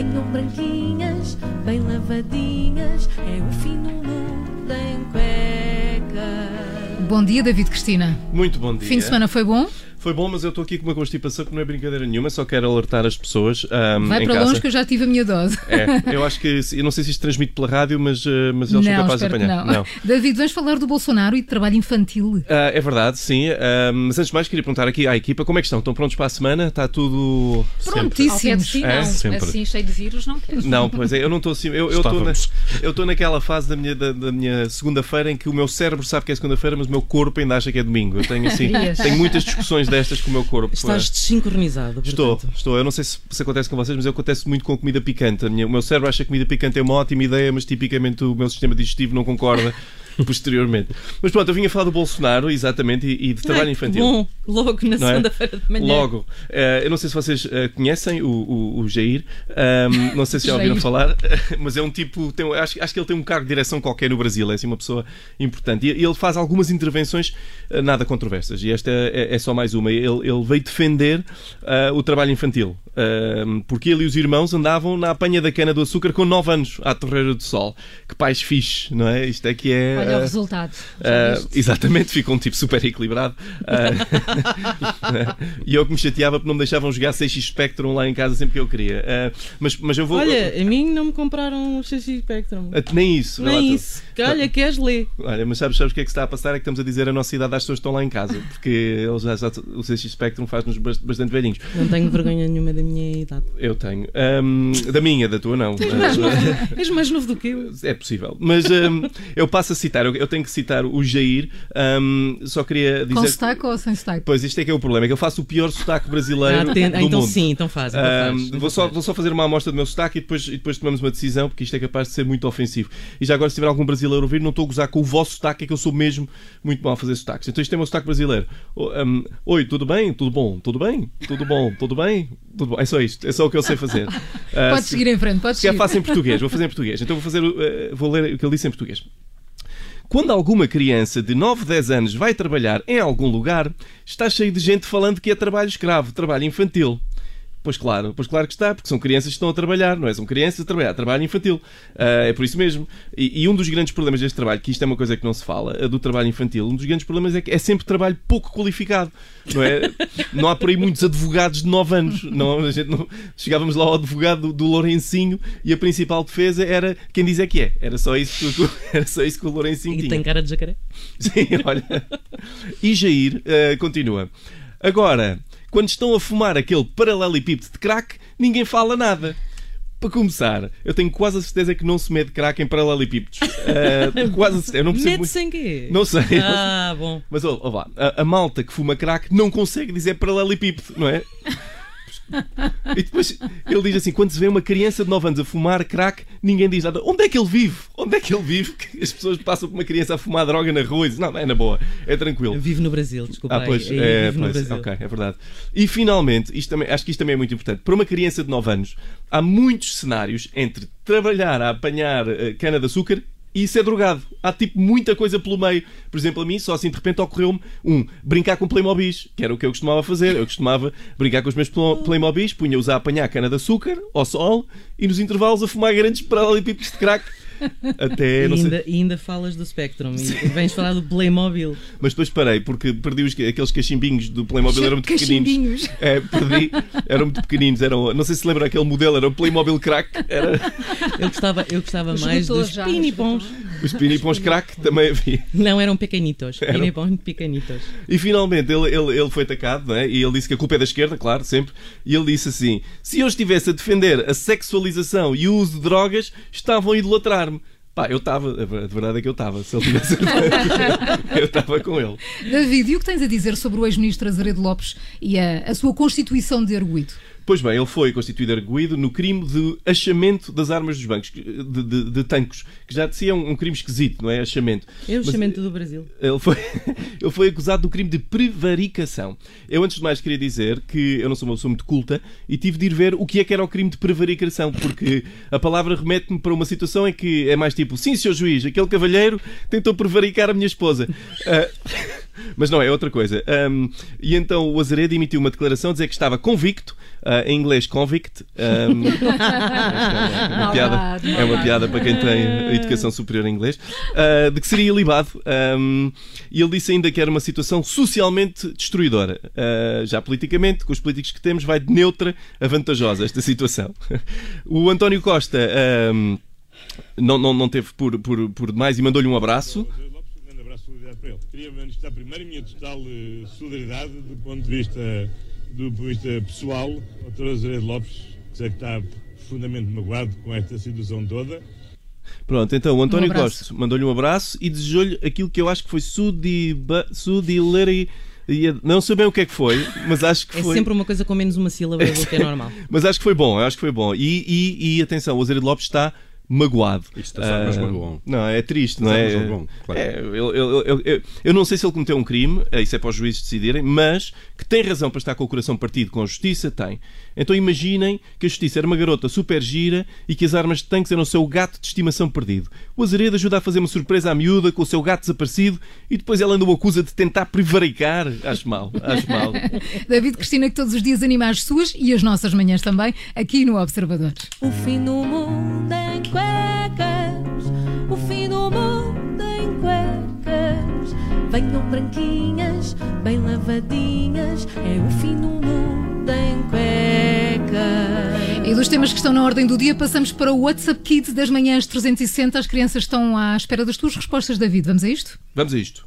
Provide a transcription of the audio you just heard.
Venham branquinhas, bem lavadinhas, é o fim do mundo em cuecas. Bom dia, David Cristina. Muito bom dia. Fim de semana foi bom? Foi bom, mas eu estou aqui com uma constipação que não é brincadeira nenhuma, só quero alertar as pessoas. Um, Vai em para casa. longe que eu já tive a minha dose. É, eu acho que, eu não sei se isto transmite pela rádio, mas, uh, mas eles são não, capazes de apanhar. não. David, vamos falar do Bolsonaro e de trabalho infantil. Ah, é verdade, sim. Ah, mas antes de mais, queria perguntar aqui à equipa como é que estão? Estão prontos para a semana? Está tudo. Prontíssimo. Ao pé de si, É, não. sempre. Assim, cheio de vírus, não queres. Não, pois é, eu não estou assim. Eu estou na, Estávamos. eu estou naquela fase da minha, da, da minha segunda-feira em que o meu cérebro sabe que é segunda-feira, mas o meu corpo ainda acha que é domingo. Eu tenho assim. Tenho muitas discussões destas com o meu corpo. Estás desincronizado. Estou, portanto. estou. Eu não sei se, se acontece com vocês, mas eu acontece muito com comida picante. Minha- o meu cérebro acha que comida picante é uma ótima ideia, mas tipicamente o meu sistema digestivo não concorda posteriormente. Mas pronto, eu vinha falar do Bolsonaro, exatamente, e, e de trabalho Ai, infantil. Bom, logo na é? segunda-feira de manhã. Logo, eh, eu não sei se vocês eh, conhecem o, o, o Jair, Ahm, não sei se já ouviram falar, mas é um tipo, tem, acho, acho que ele tem um cargo de direção qualquer no Brasil, é assim uma pessoa importante. E ele faz algumas intervenções eh, nada controversas, e esta é, é só mais uma. Ele, ele veio defender ah, o trabalho infantil, porque ele e os irmãos andavam na apanha da cana do açúcar com 9 anos à Torreira do Sol. Que pais fixe, não é? Isto é que é. Olha o ah, resultado. Viste? exatamente, ficou um tipo super equilibrado. Ah, e eu que me chateava porque não me deixavam jogar 6x Spectrum lá em casa sempre que eu queria. Mas, mas eu vou. Olha, a mim não me compraram o CX Spectrum. Nem isso. Nem isso. Olha, queres ler? Olha, mas sabes, sabes o que é que se está a passar? É que estamos a dizer a nossa idade às pessoas que estão lá em casa. Porque eles já, já- o 6x Spectrum faz-nos bas- bastante velhinhos. Não tenho vergonha nenhuma da minha idade. Eu tenho. Ahm, da minha, da tua, não. Ah, És mais novo do que eu. É possível. Mas ahm, eu passo a citar, eu, tenho que citar o Jair. ahm, só queria dizer. Com sotaque ou sem sotaque? Pois isto é que é o problema, é que eu faço o pior sotaque brasileiro Ah, tem- do então mundo. sim, então faz. Então faz, então vou, só, faz. vou só fazer uma amostra do meu sotaque e depois, e depois tomamos uma decisão, porque isto é capaz de ser muito ofensivo. E já agora, se tiver algum brasileiro a ouvir, não estou a gozar com o vosso sotaque, é que eu sou mesmo muito mal a fazer sotaques. Então isto é o meu sotaque brasileiro. Oi, tudo bem? Tudo bom? Tudo bem? Tudo bom? Tudo bem? Tudo bom? É só isto, é só o que eu sei fazer. Pode se- seguir em frente, pode seguir. faça em português, vou fazer em português. Então vou, fazer, eh, vou ler o que ele disse em português. Quando alguma criança de 9, 10 anos vai trabalhar em algum lugar, está cheio de gente falando que é trabalho escravo, trabalho infantil. Pois claro, pois claro que está, porque são crianças que estão a trabalhar, não é? São crianças a trabalhar, trabalho infantil. Ah, é por isso mesmo. E, e um dos grandes problemas deste trabalho, que isto é uma coisa que não se fala, do trabalho infantil, um dos grandes problemas é que é sempre trabalho pouco qualificado, não é? Não há por aí muitos advogados de 9 anos. Não, a gente não- chegávamos lá ao advogado do, do Lourencinho e a principal defesa era quem diz é que é. Era só isso que, era só isso que o Lourencinho E tinha. tem cara de jacaré? Sim, olha. E Jair eh, continua. Agora, quando estão a fumar aquele paralelepípedo de crack, ninguém fala nada. Para começar, eu tenho quase a certeza que não se mete crack em paralelepípedos. Eh, quase a certeza. Eu não percebo muito. Em quê? Não sei. Ah, bom. Mas ó vá, a, a malta que fuma crack não consegue dizer paralelepípedo, não é? E depois ele diz assim: quando se vê uma criança de 9 anos a fumar crack, ninguém diz nada. Onde é que ele vive? Onde é que ele vive? Que as pessoas passam por uma criança a fumar droga na rua e dizem: não, é na boa, é tranquilo. Eu vivo no Brasil, desculpa. Ah, pois, aí, aí é, no pois, ok, é verdade. E finalmente, isto também, acho que isto também é muito importante. Para uma criança de 9 anos, há muitos cenários entre trabalhar a apanhar eh, e ser drogado. Há tipo muita coisa pelo meio. Por exemplo, a mim, só assim de repente ocorreu-me um, brincar com Playmobis, que era o que eu costumava fazer. Eu costumava brincar com os meus Playmobis, punha-os a apanhar cana de açúcar ao sol e nos intervalos a fumar grandes paralelepípedos de crack. Até, E não sei, ainda, e ainda falas do Spectrum e vens falar do Playmobil. mas depois parei, porque perdi os, aqueles cachimbinhos do Playmobil, eram muito pequeninos. É, perdi, eram muito pequeninos. Eram, não sei se lembra aquele modelo, era o Playmobil Crack. Era, Eu gostava, eu gostava Os mais dos pinipons. Os pinipons Crack também havia. Não, eram pequenitos. Eram. Pinipons pequenitos. E finalmente ele, ele, ele foi atacado, não é? e ele disse que a culpa é da esquerda, claro, sempre. E ele disse assim: se eu estivesse a defender a sexualização e o uso de drogas, estavam a idolatrar-me. Pá, eu estava, a ver- a verdade é que eu estava. Se ele tivesse. eu estava com ele. David, e o que tens a dizer sobre o ex-ministro Azeredo Lopes e a, a sua constituição de arguído? Pois bem, ele foi constituído arguído no crime de achamento das armas dos bancos, de, de, de tanques, que já de si é um, um crime esquisito, não é? Achamento. É o Mas- chamento do Brasil. Ele foi, ele foi acusado do crime de prevaricação. Eu, antes de mais, queria dizer que eu não sou uma pessoa muito culta e tive de ir ver o que é que era o crime de prevaricação, porque a palavra remete-me para uma situação em que é mais tipo: sim, senhor juiz, aquele cavalheiro tentou prevaricar a minha esposa. Ah, Mas não, é outra coisa. Um, e então o Azeredo emitiu uma declaração a dizer que estava convicto, uh, em inglês convict. Um, é uma, piada, é uma piada para quem tem educação superior em inglês, uh, de que seria ilibado. Um, e ele disse ainda que era uma situação socialmente destruidora. Uh, já politicamente, com os políticos que temos, vai de neutra a vantajosa esta situação. O António Costa. não, não, não teve por, por, por demais e mandou-lhe um abraço. José Lopes, um grande abraço de solidariedade para ele. Queria manifestar primeiro a minha total eh, solidariedade do ponto de vista, do ponto de vista pessoal ao Dr. Azeredo Lopes, que sei que está profundamente magoado com esta situação toda. Pronto, então o António Um. Costa mandou-lhe um abraço e desejou-lhe aquilo que eu acho que foi sudiba, sudileri. Não sei bem o que é que foi, mas acho que É foi. sempre uma coisa com menos uma sílaba do que é normal. Mas acho que foi bom, acho que foi bom. E, e, e atenção, o Azeredo Lopes está magoado. Isto mas Ah, magoão. Não, é triste, não é? mas. É, eu, eu, eu, eu- eu não sei se ele cometeu um crime, eh, isso é para os juízes decidirem, mas que tem razão para estar com o coração partido com a justiça, tem. Então imaginem que a justiça era uma garota super gira e que as armas de tanques eram o seu gato de estimação perdido. O Azeredo ajuda a fazer uma surpresa à miúda com o seu gato desaparecido e depois ela ainda o acusa de tentar prevaricar. Acho mal, acho mal. David Cristina, que todos os dias anima as suas e as nossas manhãs também, aqui no Observador. O fim do mundo em Venham branquinhas, bem lavadinhas, é o fim do mundo em cuecas. E dos temas que estão na ordem do dia, passamos para o WhatsApp Kids das manhãs 360. As crianças estão à espera das tuas respostas, David. Vamos a isto? Vamos a isto.